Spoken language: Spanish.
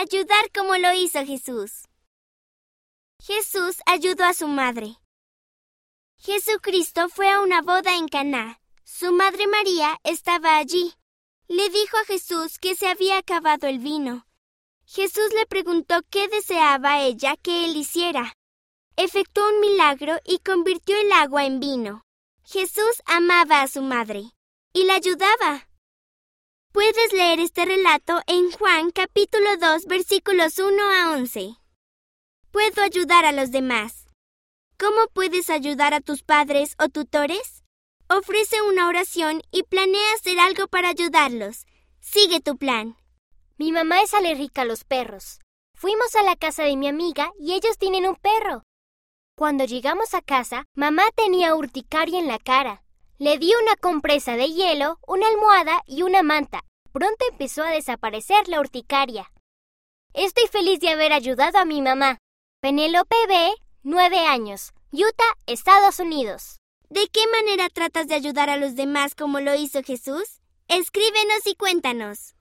Ayudar como lo hizo Jesús. Jesús ayudó a su madre. Jesucristo fue a una boda en Caná. Su madre María estaba allí. Le dijo a Jesús que se había acabado el vino. Jesús le preguntó qué deseaba ella que él hiciera. Efectuó un milagro y convirtió el agua en vino. Jesús amaba a su madre y la ayudaba. Puedes leer este relato en Juan capítulo 2 versículos 1 a 11. Puedo ayudar a los demás. ¿Cómo puedes ayudar a tus padres o tutores? Ofrece una oración y planea hacer algo para ayudarlos. Sigue tu plan. Mi mamá es alérgica a los perros. Fuimos a la casa de mi amiga y ellos tienen un perro. Cuando llegamos a casa, mamá tenía urticaria en la cara. Le di una compresa de hielo, una almohada y una manta. Pronto empezó a desaparecer la urticaria. Estoy feliz de haber ayudado a mi mamá. Penélope B., nueve años, Utah, Estados Unidos. ¿De qué manera tratas de ayudar a los demás como lo hizo Jesús? Escríbenos y cuéntanos.